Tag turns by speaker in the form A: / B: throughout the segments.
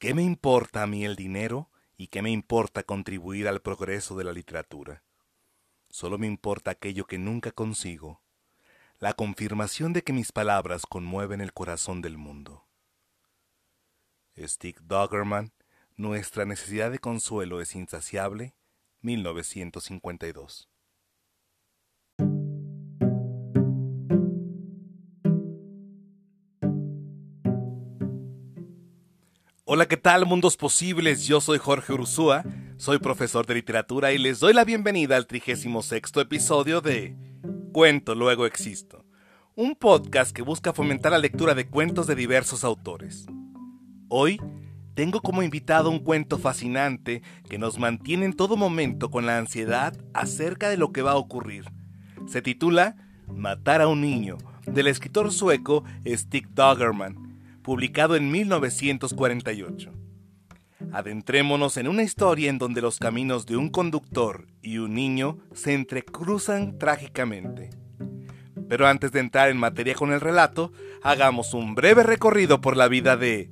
A: ¿Qué me importa a mí el dinero y qué me importa contribuir al progreso de la literatura? Solo me importa aquello que nunca consigo, la confirmación de que mis palabras conmueven el corazón del mundo. Stig Doggerman, Nuestra necesidad de consuelo es insaciable, 1952. Hola, ¿qué tal, mundos posibles? Yo soy Jorge Ursúa, soy profesor de literatura y les doy la bienvenida al 36 episodio de Cuento Luego Existo, un podcast que busca fomentar la lectura de cuentos de diversos autores. Hoy tengo como invitado un cuento fascinante que nos mantiene en todo momento con la ansiedad acerca de lo que va a ocurrir. Se titula Matar a un niño, del escritor sueco Stig Doggerman publicado en 1948. Adentrémonos en una historia en donde los caminos de un conductor y un niño se entrecruzan trágicamente. Pero antes de entrar en materia con el relato, hagamos un breve recorrido por la vida de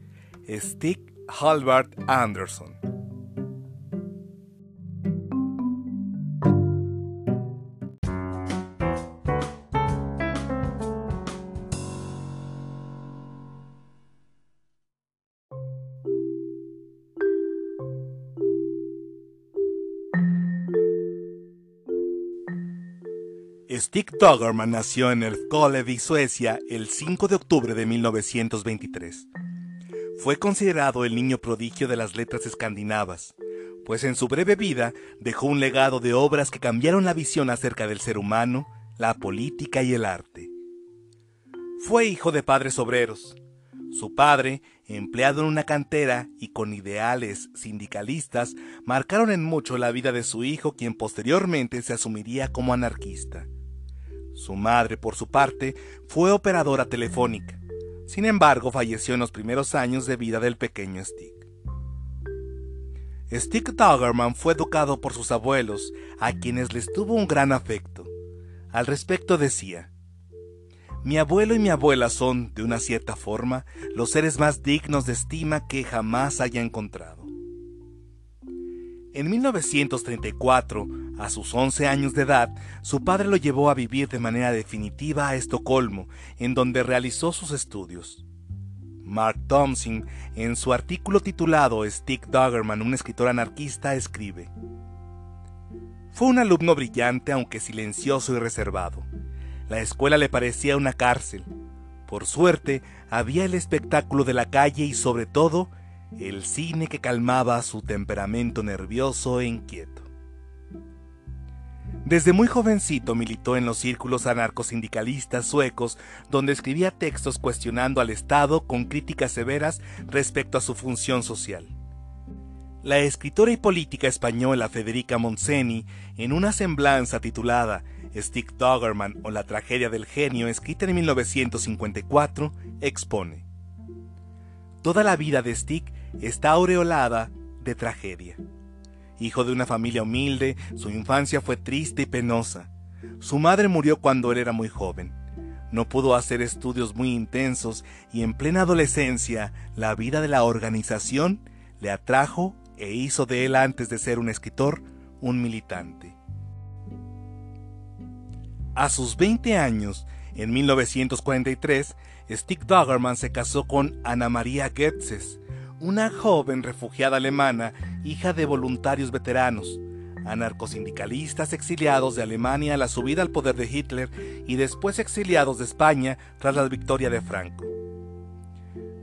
A: Stig Halvard Anderson. Stig Doggerman nació en Älvkarleby, Suecia, el 5 de octubre de 1923. Fue considerado el niño prodigio de las letras escandinavas, pues en su breve vida dejó un legado de obras que cambiaron la visión acerca del ser humano, la política y el arte. Fue hijo de padres obreros. Su padre, empleado en una cantera y con ideales sindicalistas, marcaron en mucho la vida de su hijo, quien posteriormente se asumiría como anarquista. Su madre, por su parte, fue operadora telefónica. Sin embargo, falleció en los primeros años de vida del pequeño Stig. Stig Doggerman fue educado por sus abuelos, a quienes les tuvo un gran afecto. Al respecto decía, Mi abuelo y mi abuela son, de una cierta forma, los seres más dignos de estima que jamás haya encontrado. En 1934, a sus 11 años de edad, su padre lo llevó a vivir de manera definitiva a Estocolmo, en donde realizó sus estudios. Mark Thompson, en su artículo titulado Stick Doggerman, un escritor anarquista, escribe: Fue un alumno brillante, aunque silencioso y reservado. La escuela le parecía una cárcel. Por suerte, había el espectáculo de la calle y, sobre todo, el cine que calmaba su temperamento nervioso e inquieto. Desde muy jovencito militó en los círculos anarcosindicalistas suecos, donde escribía textos cuestionando al Estado con críticas severas respecto a su función social. La escritora y política española Federica Montseny, en una semblanza titulada Stick Doggerman o la tragedia del genio, escrita en 1954, expone: Toda la vida de Stick está aureolada de tragedia. Hijo de una familia humilde, su infancia fue triste y penosa. Su madre murió cuando él era muy joven. No pudo hacer estudios muy intensos y en plena adolescencia la vida de la organización le atrajo e hizo de él antes de ser un escritor un militante. A sus 20 años, en 1943, Stig Doggerman se casó con Ana María Goetzes, una joven refugiada alemana, hija de voluntarios veteranos, anarcosindicalistas exiliados de Alemania a la subida al poder de Hitler y después exiliados de España tras la victoria de Franco.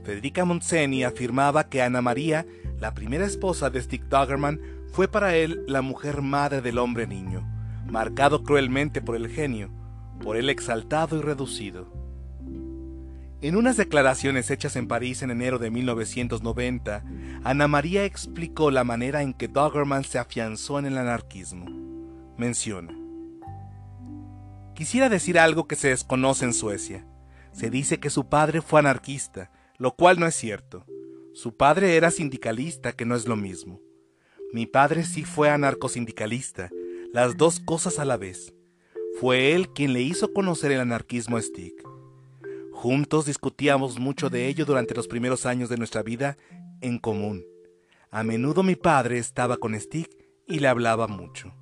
A: Federica Montseny afirmaba que Ana María, la primera esposa de Stig Doggerman, fue para él la mujer madre del hombre niño, marcado cruelmente por el genio, por él exaltado y reducido. En unas declaraciones hechas en París en enero de 1990, Ana María explicó la manera en que Doggerman se afianzó en el anarquismo. Menciona. Quisiera decir algo que se desconoce en Suecia. Se dice que su padre fue anarquista, lo cual no es cierto. Su padre era sindicalista, que no es lo mismo. Mi padre sí fue anarcosindicalista, las dos cosas a la vez. Fue él quien le hizo conocer el anarquismo a Stick. Juntos discutíamos mucho de ello durante los primeros años de nuestra vida en común. A menudo mi padre estaba con Stick y le hablaba mucho.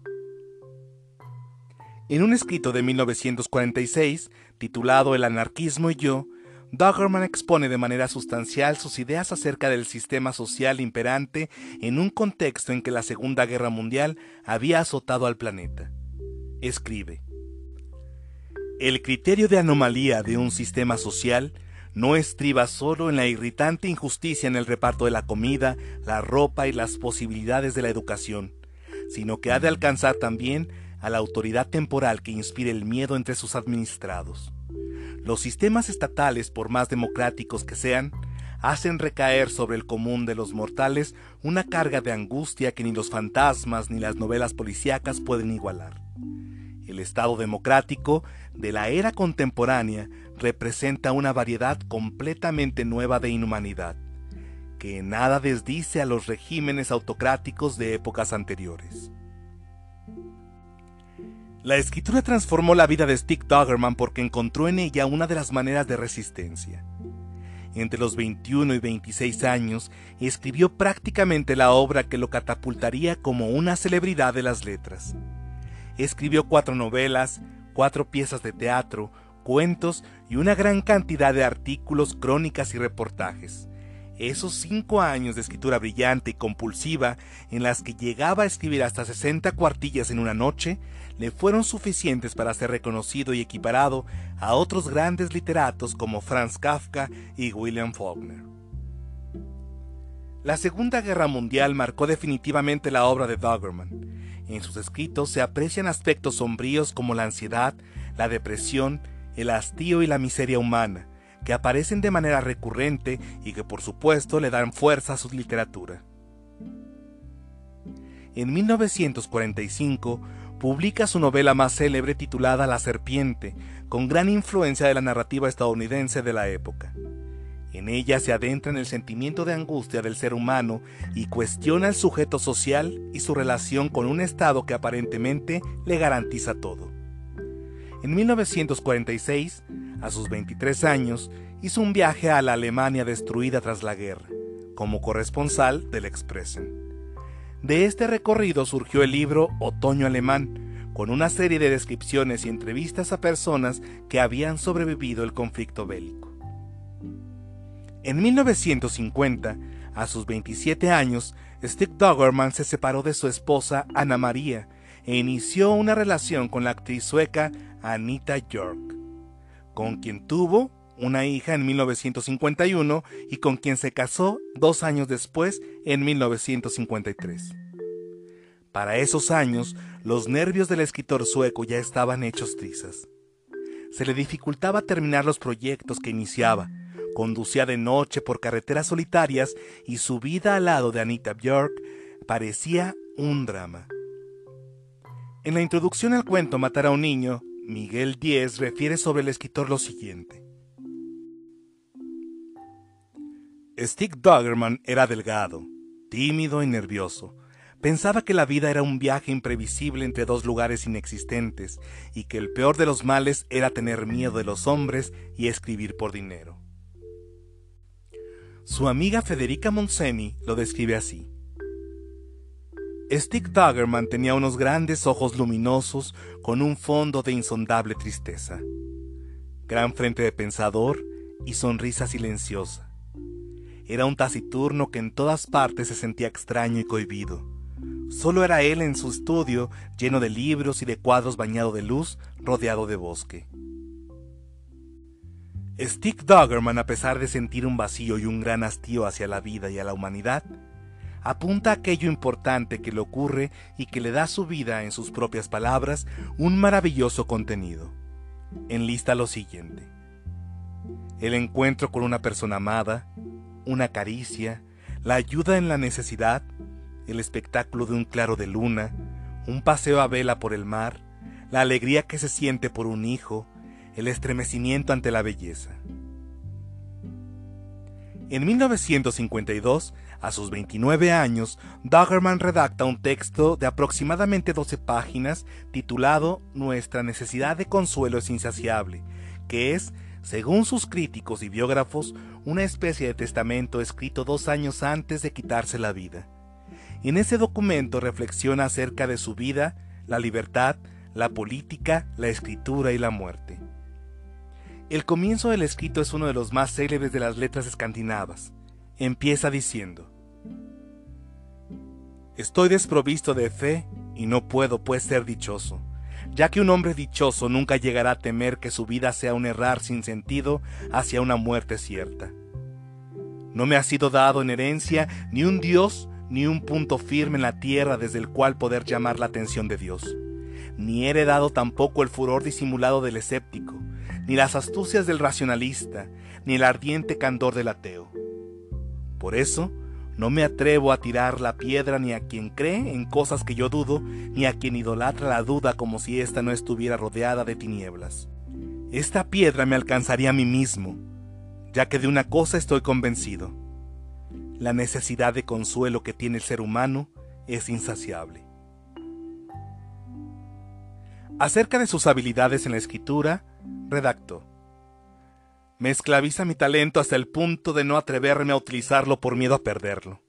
A: En un escrito de 1946, titulado El anarquismo y yo, Doggerman expone de manera sustancial sus ideas acerca del sistema social imperante en un contexto en que la Segunda Guerra Mundial había azotado al planeta. Escribe, El criterio de anomalía de un sistema social no estriba solo en la irritante injusticia en el reparto de la comida, la ropa y las posibilidades de la educación, sino que ha de alcanzar también a la autoridad temporal que inspire el miedo entre sus administrados. Los sistemas estatales, por más democráticos que sean, hacen recaer sobre el común de los mortales una carga de angustia que ni los fantasmas ni las novelas policíacas pueden igualar. El Estado democrático de la era contemporánea representa una variedad completamente nueva de inhumanidad, que nada desdice a los regímenes autocráticos de épocas anteriores. La escritura transformó la vida de Stick Doggerman porque encontró en ella una de las maneras de resistencia. Entre los 21 y 26 años, escribió prácticamente la obra que lo catapultaría como una celebridad de las letras. Escribió cuatro novelas, cuatro piezas de teatro, cuentos y una gran cantidad de artículos, crónicas y reportajes. Esos cinco años de escritura brillante y compulsiva, en las que llegaba a escribir hasta 60 cuartillas en una noche, le fueron suficientes para ser reconocido y equiparado a otros grandes literatos como Franz Kafka y William Faulkner. La Segunda Guerra Mundial marcó definitivamente la obra de Doggerman. En sus escritos se aprecian aspectos sombríos como la ansiedad, la depresión, el hastío y la miseria humana, que aparecen de manera recurrente y que por supuesto le dan fuerza a su literatura. En 1945 publica su novela más célebre titulada La Serpiente, con gran influencia de la narrativa estadounidense de la época. En ella se adentra en el sentimiento de angustia del ser humano y cuestiona el sujeto social y su relación con un Estado que aparentemente le garantiza todo. En 1946, a sus 23 años, hizo un viaje a la Alemania destruida tras la guerra, como corresponsal del Expressen. De este recorrido surgió el libro Otoño Alemán, con una serie de descripciones y entrevistas a personas que habían sobrevivido el conflicto bélico. En 1950, a sus 27 años, Stick Doggerman se separó de su esposa Ana María e inició una relación con la actriz sueca Anita York, con quien tuvo una hija en 1951 y con quien se casó dos años después, en 1953. Para esos años, los nervios del escritor sueco ya estaban hechos trizas. Se le dificultaba terminar los proyectos que iniciaba, conducía de noche por carreteras solitarias y su vida al lado de Anita Björk parecía un drama. En la introducción al cuento Matar a un niño, Miguel Díez refiere sobre el escritor lo siguiente. Stick Doggerman era delgado, tímido y nervioso. Pensaba que la vida era un viaje imprevisible entre dos lugares inexistentes y que el peor de los males era tener miedo de los hombres y escribir por dinero. Su amiga Federica Monseni lo describe así. Stick Doggerman tenía unos grandes ojos luminosos con un fondo de insondable tristeza, gran frente de pensador y sonrisa silenciosa. Era un taciturno que en todas partes se sentía extraño y cohibido. Solo era él en su estudio, lleno de libros y de cuadros bañado de luz, rodeado de bosque. Stick Doggerman, a pesar de sentir un vacío y un gran hastío hacia la vida y a la humanidad, apunta a aquello importante que le ocurre y que le da a su vida, en sus propias palabras, un maravilloso contenido. Enlista lo siguiente. El encuentro con una persona amada, una caricia, la ayuda en la necesidad, el espectáculo de un claro de luna, un paseo a vela por el mar, la alegría que se siente por un hijo, el estremecimiento ante la belleza. En 1952 a sus 29 años, Doggerman redacta un texto de aproximadamente 12 páginas titulado Nuestra necesidad de consuelo es insaciable, que es según sus críticos y biógrafos, una especie de testamento escrito dos años antes de quitarse la vida. En ese documento reflexiona acerca de su vida, la libertad, la política, la escritura y la muerte. El comienzo del escrito es uno de los más célebres de las letras escandinavas. Empieza diciendo, Estoy desprovisto de fe y no puedo pues ser dichoso, ya que un hombre dichoso nunca llegará a temer que su vida sea un errar sin sentido hacia una muerte cierta. No me ha sido dado en herencia ni un Dios ni un punto firme en la tierra desde el cual poder llamar la atención de Dios, ni he heredado tampoco el furor disimulado del escéptico, ni las astucias del racionalista, ni el ardiente candor del ateo. Por eso, no me atrevo a tirar la piedra ni a quien cree en cosas que yo dudo, ni a quien idolatra la duda como si ésta no estuviera rodeada de tinieblas. Esta piedra me alcanzaría a mí mismo, ya que de una cosa estoy convencido. La necesidad de consuelo que tiene el ser humano es insaciable. Acerca de sus habilidades en la escritura, redactó. Me esclaviza mi talento hasta el punto de no atreverme a utilizarlo por miedo a perderlo.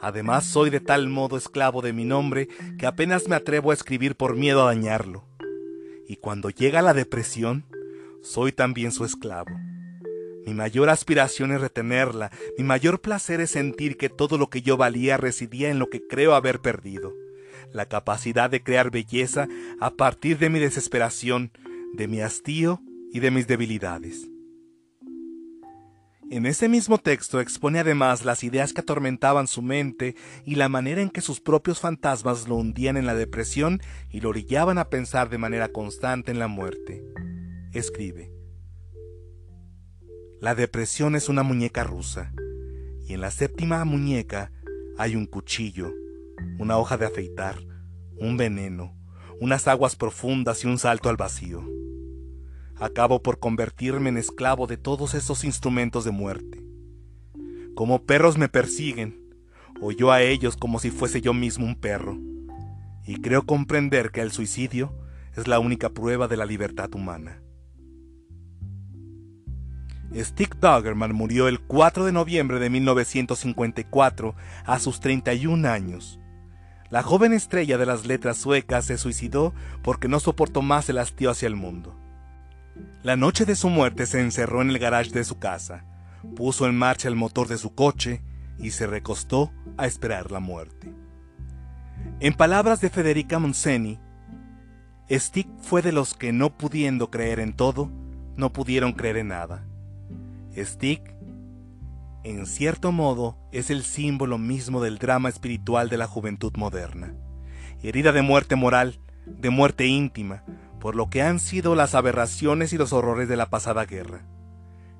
A: Además, soy de tal modo esclavo de mi nombre que apenas me atrevo a escribir por miedo a dañarlo. Y cuando llega la depresión, soy también su esclavo. Mi mayor aspiración es retenerla, mi mayor placer es sentir que todo lo que yo valía residía en lo que creo haber perdido, la capacidad de crear belleza a partir de mi desesperación, de mi hastío y de mis debilidades. En ese mismo texto expone además las ideas que atormentaban su mente y la manera en que sus propios fantasmas lo hundían en la depresión y lo orillaban a pensar de manera constante en la muerte. Escribe. La depresión es una muñeca rusa, y en la séptima muñeca hay un cuchillo, una hoja de afeitar, un veneno, unas aguas profundas y un salto al vacío acabo por convertirme en esclavo de todos esos instrumentos de muerte. Como perros me persiguen, o yo a ellos como si fuese yo mismo un perro, y creo comprender que el suicidio es la única prueba de la libertad humana. Stick Doggerman murió el 4 de noviembre de 1954 a sus 31 años. La joven estrella de las letras suecas se suicidó porque no soportó más el hastío hacia el mundo. La noche de su muerte se encerró en el garage de su casa, puso en marcha el motor de su coche y se recostó a esperar la muerte. En palabras de Federica Montseny, Stick fue de los que no pudiendo creer en todo, no pudieron creer en nada. Stick, en cierto modo, es el símbolo mismo del drama espiritual de la juventud moderna. Herida de muerte moral, de muerte íntima, por lo que han sido las aberraciones y los horrores de la pasada guerra.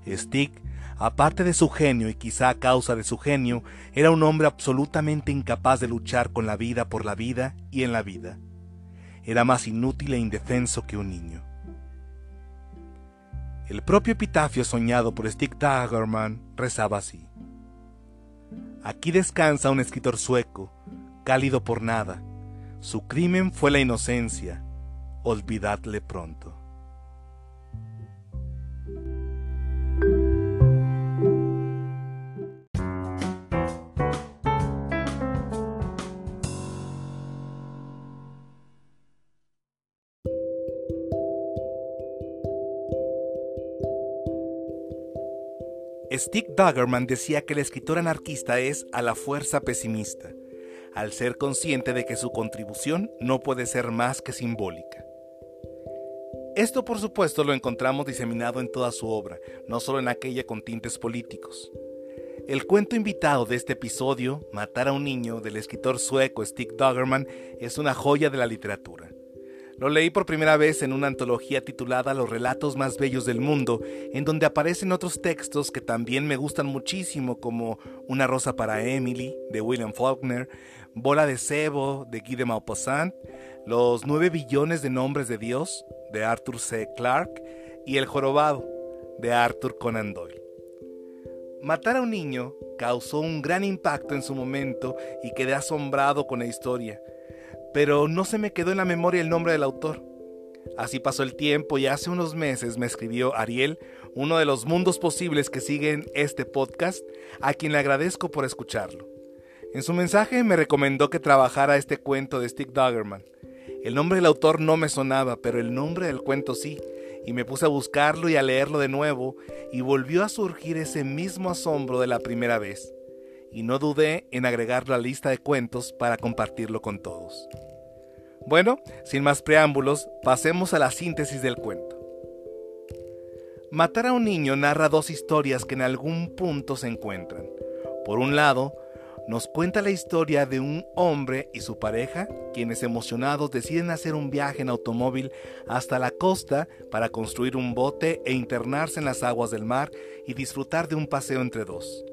A: Stick, aparte de su genio y quizá a causa de su genio, era un hombre absolutamente incapaz de luchar con la vida por la vida y en la vida. Era más inútil e indefenso que un niño. El propio epitafio soñado por Stick Dagerman rezaba así. Aquí descansa un escritor sueco, cálido por nada. Su crimen fue la inocencia, olvidadle pronto. Stick Duggerman decía que el escritor anarquista es a la fuerza pesimista, al ser consciente de que su contribución no puede ser más que simbólica. Esto por supuesto lo encontramos diseminado en toda su obra, no solo en aquella con tintes políticos. El cuento invitado de este episodio, Matar a un niño, del escritor sueco Stig Doggerman, es una joya de la literatura. Lo leí por primera vez en una antología titulada Los relatos más bellos del mundo, en donde aparecen otros textos que también me gustan muchísimo, como Una rosa para Emily, de William Faulkner, Bola de cebo, de Guy de Maupassant, Los nueve billones de nombres de Dios, de Arthur C. Clarke, y El jorobado, de Arthur Conan Doyle. Matar a un niño causó un gran impacto en su momento y quedé asombrado con la historia, pero no se me quedó en la memoria el nombre del autor. Así pasó el tiempo y hace unos meses me escribió Ariel, uno de los mundos posibles que siguen este podcast, a quien le agradezco por escucharlo. En su mensaje me recomendó que trabajara este cuento de Stick Doggerman. El nombre del autor no me sonaba, pero el nombre del cuento sí, y me puse a buscarlo y a leerlo de nuevo, y volvió a surgir ese mismo asombro de la primera vez, y no dudé en agregarlo a la lista de cuentos para compartirlo con todos. Bueno, sin más preámbulos, pasemos a la síntesis del cuento. Matar a un niño narra dos historias que en algún punto se encuentran. Por un lado, nos cuenta la historia de un hombre y su pareja, quienes emocionados deciden hacer un viaje en automóvil hasta la costa para construir un bote e internarse en las aguas del mar y disfrutar de un paseo entre dos.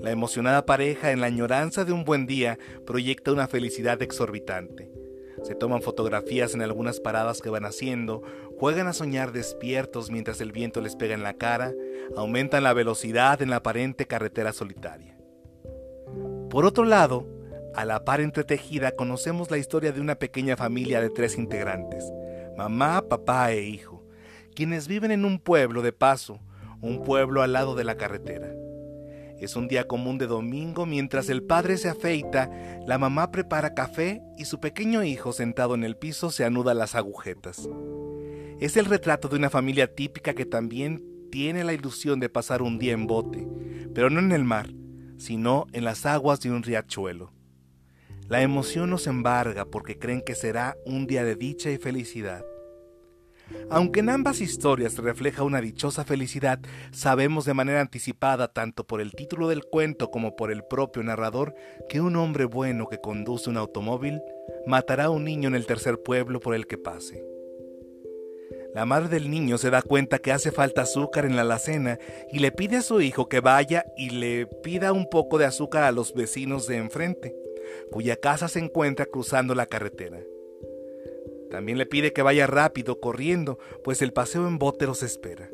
A: La emocionada pareja, en la añoranza de un buen día, proyecta una felicidad exorbitante. Se toman fotografías en algunas paradas que van haciendo, juegan a soñar despiertos mientras el viento les pega en la cara, aumentan la velocidad en la aparente carretera solitaria. Por otro lado, a la par entretejida conocemos la historia de una pequeña familia de tres integrantes, mamá, papá e hijo, quienes viven en un pueblo de paso, un pueblo al lado de la carretera. Es un día común de domingo mientras el padre se afeita, la mamá prepara café y su pequeño hijo sentado en el piso se anuda las agujetas. Es el retrato de una familia típica que también tiene la ilusión de pasar un día en bote, pero no en el mar, sino en las aguas de un riachuelo. La emoción nos embarga porque creen que será un día de dicha y felicidad. Aunque en ambas historias refleja una dichosa felicidad, sabemos de manera anticipada, tanto por el título del cuento como por el propio narrador, que un hombre bueno que conduce un automóvil matará a un niño en el tercer pueblo por el que pase. La madre del niño se da cuenta que hace falta azúcar en la alacena y le pide a su hijo que vaya y le pida un poco de azúcar a los vecinos de enfrente, cuya casa se encuentra cruzando la carretera. También le pide que vaya rápido, corriendo, pues el paseo en bote los espera.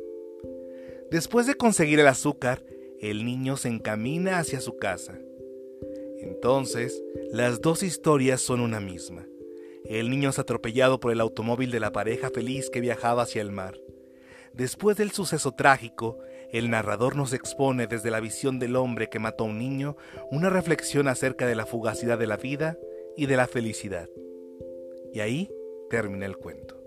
A: Después de conseguir el azúcar, el niño se encamina hacia su casa. Entonces, las dos historias son una misma. El niño es atropellado por el automóvil de la pareja feliz que viajaba hacia el mar. Después del suceso trágico, el narrador nos expone desde la visión del hombre que mató a un niño una reflexión acerca de la fugacidad de la vida y de la felicidad. Y ahí termina el cuento.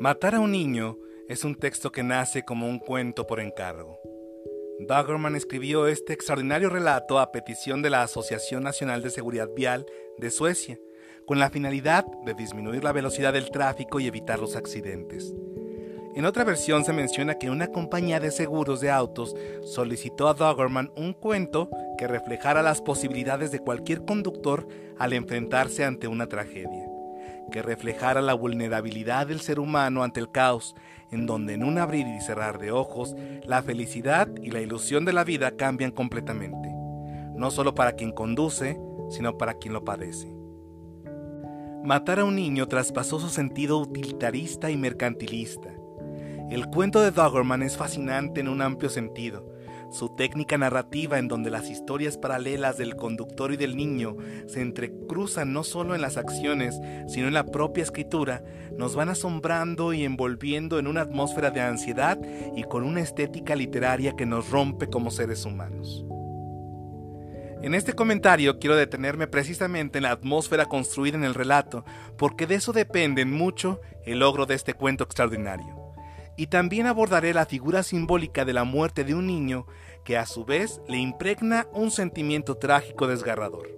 A: Matar a un niño es un texto que nace como un cuento por encargo. Daggerman escribió este extraordinario relato a petición de la Asociación Nacional de Seguridad Vial de Suecia, con la finalidad de disminuir la velocidad del tráfico y evitar los accidentes. En otra versión se menciona que una compañía de seguros de autos solicitó a Doggerman un cuento que reflejara las posibilidades de cualquier conductor al enfrentarse ante una tragedia que reflejara la vulnerabilidad del ser humano ante el caos, en donde en un abrir y cerrar de ojos, la felicidad y la ilusión de la vida cambian completamente, no solo para quien conduce, sino para quien lo padece. Matar a un niño traspasó su sentido utilitarista y mercantilista. El cuento de Doggerman es fascinante en un amplio sentido, su técnica narrativa en donde las historias paralelas del conductor y del niño se entrecruzan no solo en las acciones, sino en la propia escritura, nos van asombrando y envolviendo en una atmósfera de ansiedad y con una estética literaria que nos rompe como seres humanos. En este comentario quiero detenerme precisamente en la atmósfera construida en el relato, porque de eso depende mucho el logro de este cuento extraordinario y también abordaré la figura simbólica de la muerte de un niño que a su vez le impregna un sentimiento trágico desgarrador.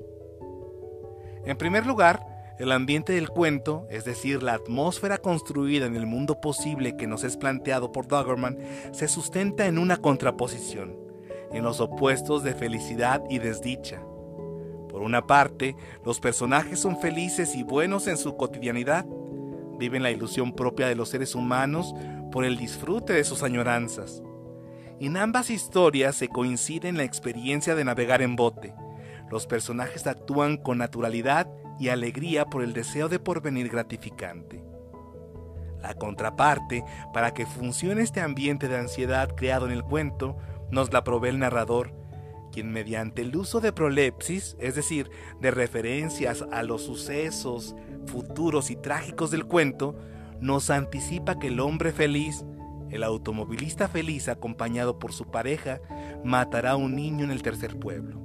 A: En primer lugar, el ambiente del cuento, es decir, la atmósfera construida en el mundo posible que nos es planteado por Doggerman, se sustenta en una contraposición, en los opuestos de felicidad y desdicha. Por una parte, los personajes son felices y buenos en su cotidianidad, viven la ilusión propia de los seres humanos por el disfrute de sus añoranzas. En ambas historias se coincide en la experiencia de navegar en bote, los personajes actúan con naturalidad y alegría por el deseo de porvenir gratificante. La contraparte, para que funcione este ambiente de ansiedad creado en el cuento, nos la provee el narrador, quien mediante el uso de prolepsis, es decir, de referencias a los sucesos futuros y trágicos del cuento, nos anticipa que el hombre feliz, el automovilista feliz acompañado por su pareja, matará a un niño en el tercer pueblo.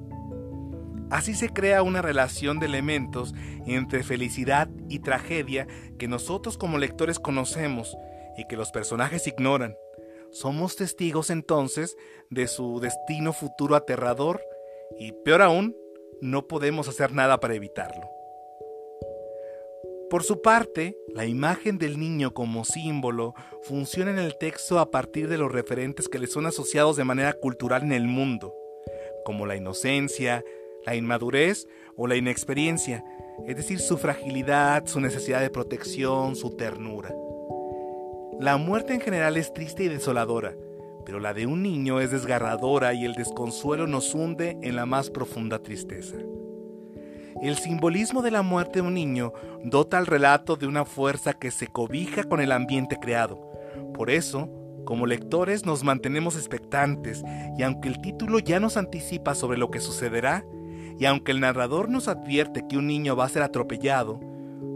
A: Así se crea una relación de elementos entre felicidad y tragedia que nosotros como lectores conocemos y que los personajes ignoran. Somos testigos entonces de su destino futuro aterrador y peor aún, no podemos hacer nada para evitarlo. Por su parte, la imagen del niño como símbolo funciona en el texto a partir de los referentes que le son asociados de manera cultural en el mundo, como la inocencia, la inmadurez o la inexperiencia, es decir, su fragilidad, su necesidad de protección, su ternura. La muerte en general es triste y desoladora, pero la de un niño es desgarradora y el desconsuelo nos hunde en la más profunda tristeza. El simbolismo de la muerte de un niño dota al relato de una fuerza que se cobija con el ambiente creado. Por eso, como lectores nos mantenemos expectantes y aunque el título ya nos anticipa sobre lo que sucederá, y aunque el narrador nos advierte que un niño va a ser atropellado,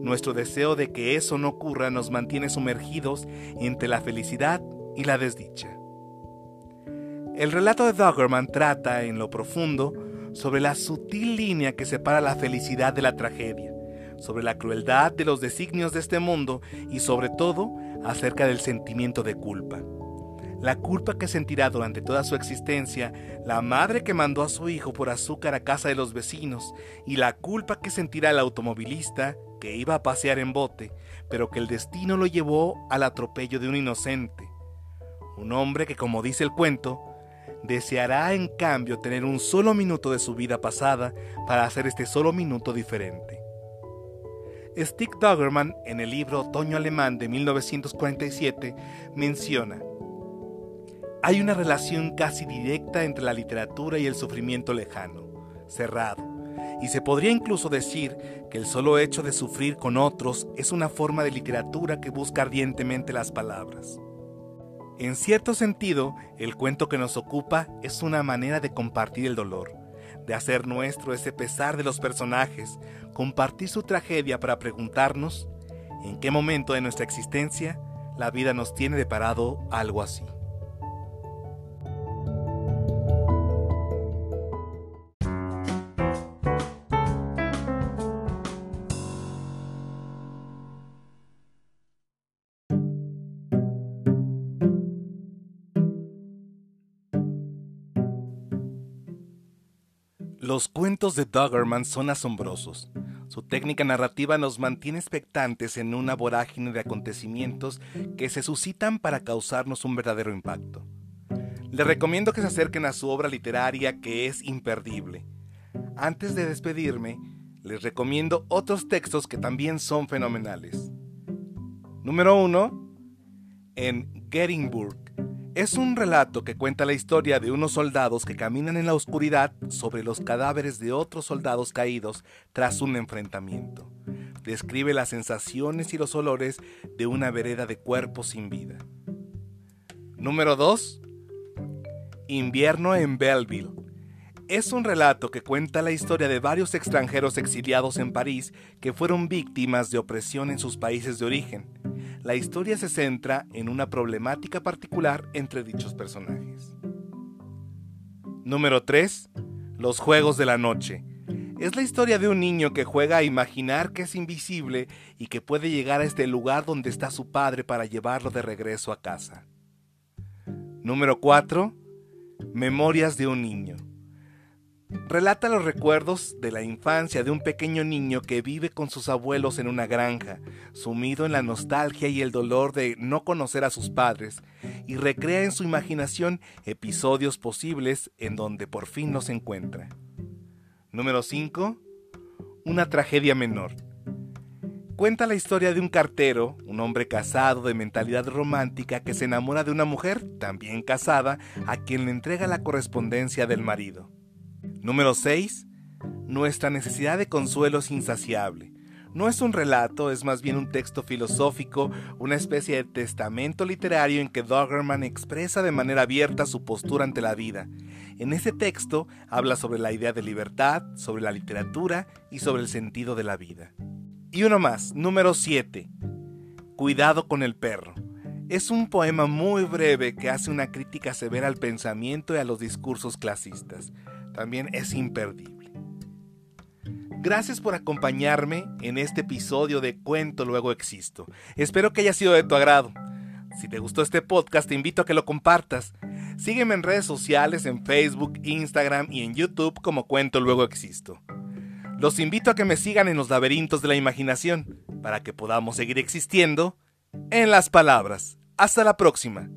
A: nuestro deseo de que eso no ocurra nos mantiene sumergidos entre la felicidad y la desdicha. El relato de Doggerman trata, en lo profundo, sobre la sutil línea que separa la felicidad de la tragedia, sobre la crueldad de los designios de este mundo y sobre todo acerca del sentimiento de culpa la culpa que sentirá durante toda su existencia la madre que mandó a su hijo por azúcar a casa de los vecinos y la culpa que sentirá el automovilista que iba a pasear en bote, pero que el destino lo llevó al atropello de un inocente. Un hombre que, como dice el cuento, deseará en cambio tener un solo minuto de su vida pasada para hacer este solo minuto diferente. Stick Doggerman, en el libro Otoño Alemán de 1947, menciona hay una relación casi directa entre la literatura y el sufrimiento lejano, cerrado, y se podría incluso decir que el solo hecho de sufrir con otros es una forma de literatura que busca ardientemente las palabras. En cierto sentido, el cuento que nos ocupa es una manera de compartir el dolor, de hacer nuestro ese pesar de los personajes, compartir su tragedia para preguntarnos en qué momento de nuestra existencia la vida nos tiene deparado algo así. Los cuentos de Doggerman son asombrosos. Su técnica narrativa nos mantiene expectantes en una vorágine de acontecimientos que se suscitan para causarnos un verdadero impacto. Les recomiendo que se acerquen a su obra literaria que es imperdible. Antes de despedirme, les recomiendo otros textos que también son fenomenales. Número 1. En Gettysburg, es un relato que cuenta la historia de unos soldados que caminan en la oscuridad sobre los cadáveres de otros soldados caídos tras un enfrentamiento. Describe las sensaciones y los olores de una vereda de cuerpos sin vida. Número 2. Invierno en Belleville. Es un relato que cuenta la historia de varios extranjeros exiliados en París que fueron víctimas de opresión en sus países de origen la historia se centra en una problemática particular entre dichos personajes. Número 3. Los Juegos de la Noche. Es la historia de un niño que juega a imaginar que es invisible y que puede llegar a este lugar donde está su padre para llevarlo de regreso a casa. Número 4. Memorias de un niño relata los recuerdos de la infancia de un pequeño niño que vive con sus abuelos en una granja, sumido en la nostalgia y el dolor de no conocer a sus padres, y recrea en su imaginación episodios posibles en donde por fin los encuentra. Número 5. Una tragedia menor. Cuenta la historia de un cartero, un hombre casado de mentalidad romántica que se enamora de una mujer, también casada, a quien le entrega la correspondencia del marido. Número 6. Nuestra necesidad de consuelo es insaciable. No es un relato, es más bien un texto filosófico, una especie de testamento literario en que Doggerman expresa de manera abierta su postura ante la vida. En ese texto habla sobre la idea de libertad, sobre la literatura y sobre el sentido de la vida. Y uno más, número 7. Cuidado con el perro. Es un poema muy breve que hace una crítica severa al pensamiento y a los discursos clasistas. También es imperdible. Gracias por acompañarme en este episodio de Cuento Luego Existo. Espero que haya sido de tu agrado. Si te gustó este podcast, te invito a que lo compartas. Sígueme en redes sociales, en Facebook, Instagram y en YouTube como Cuento Luego Existo. Los invito a que me sigan en los laberintos de la imaginación para que podamos seguir existiendo en las palabras. Hasta la próxima.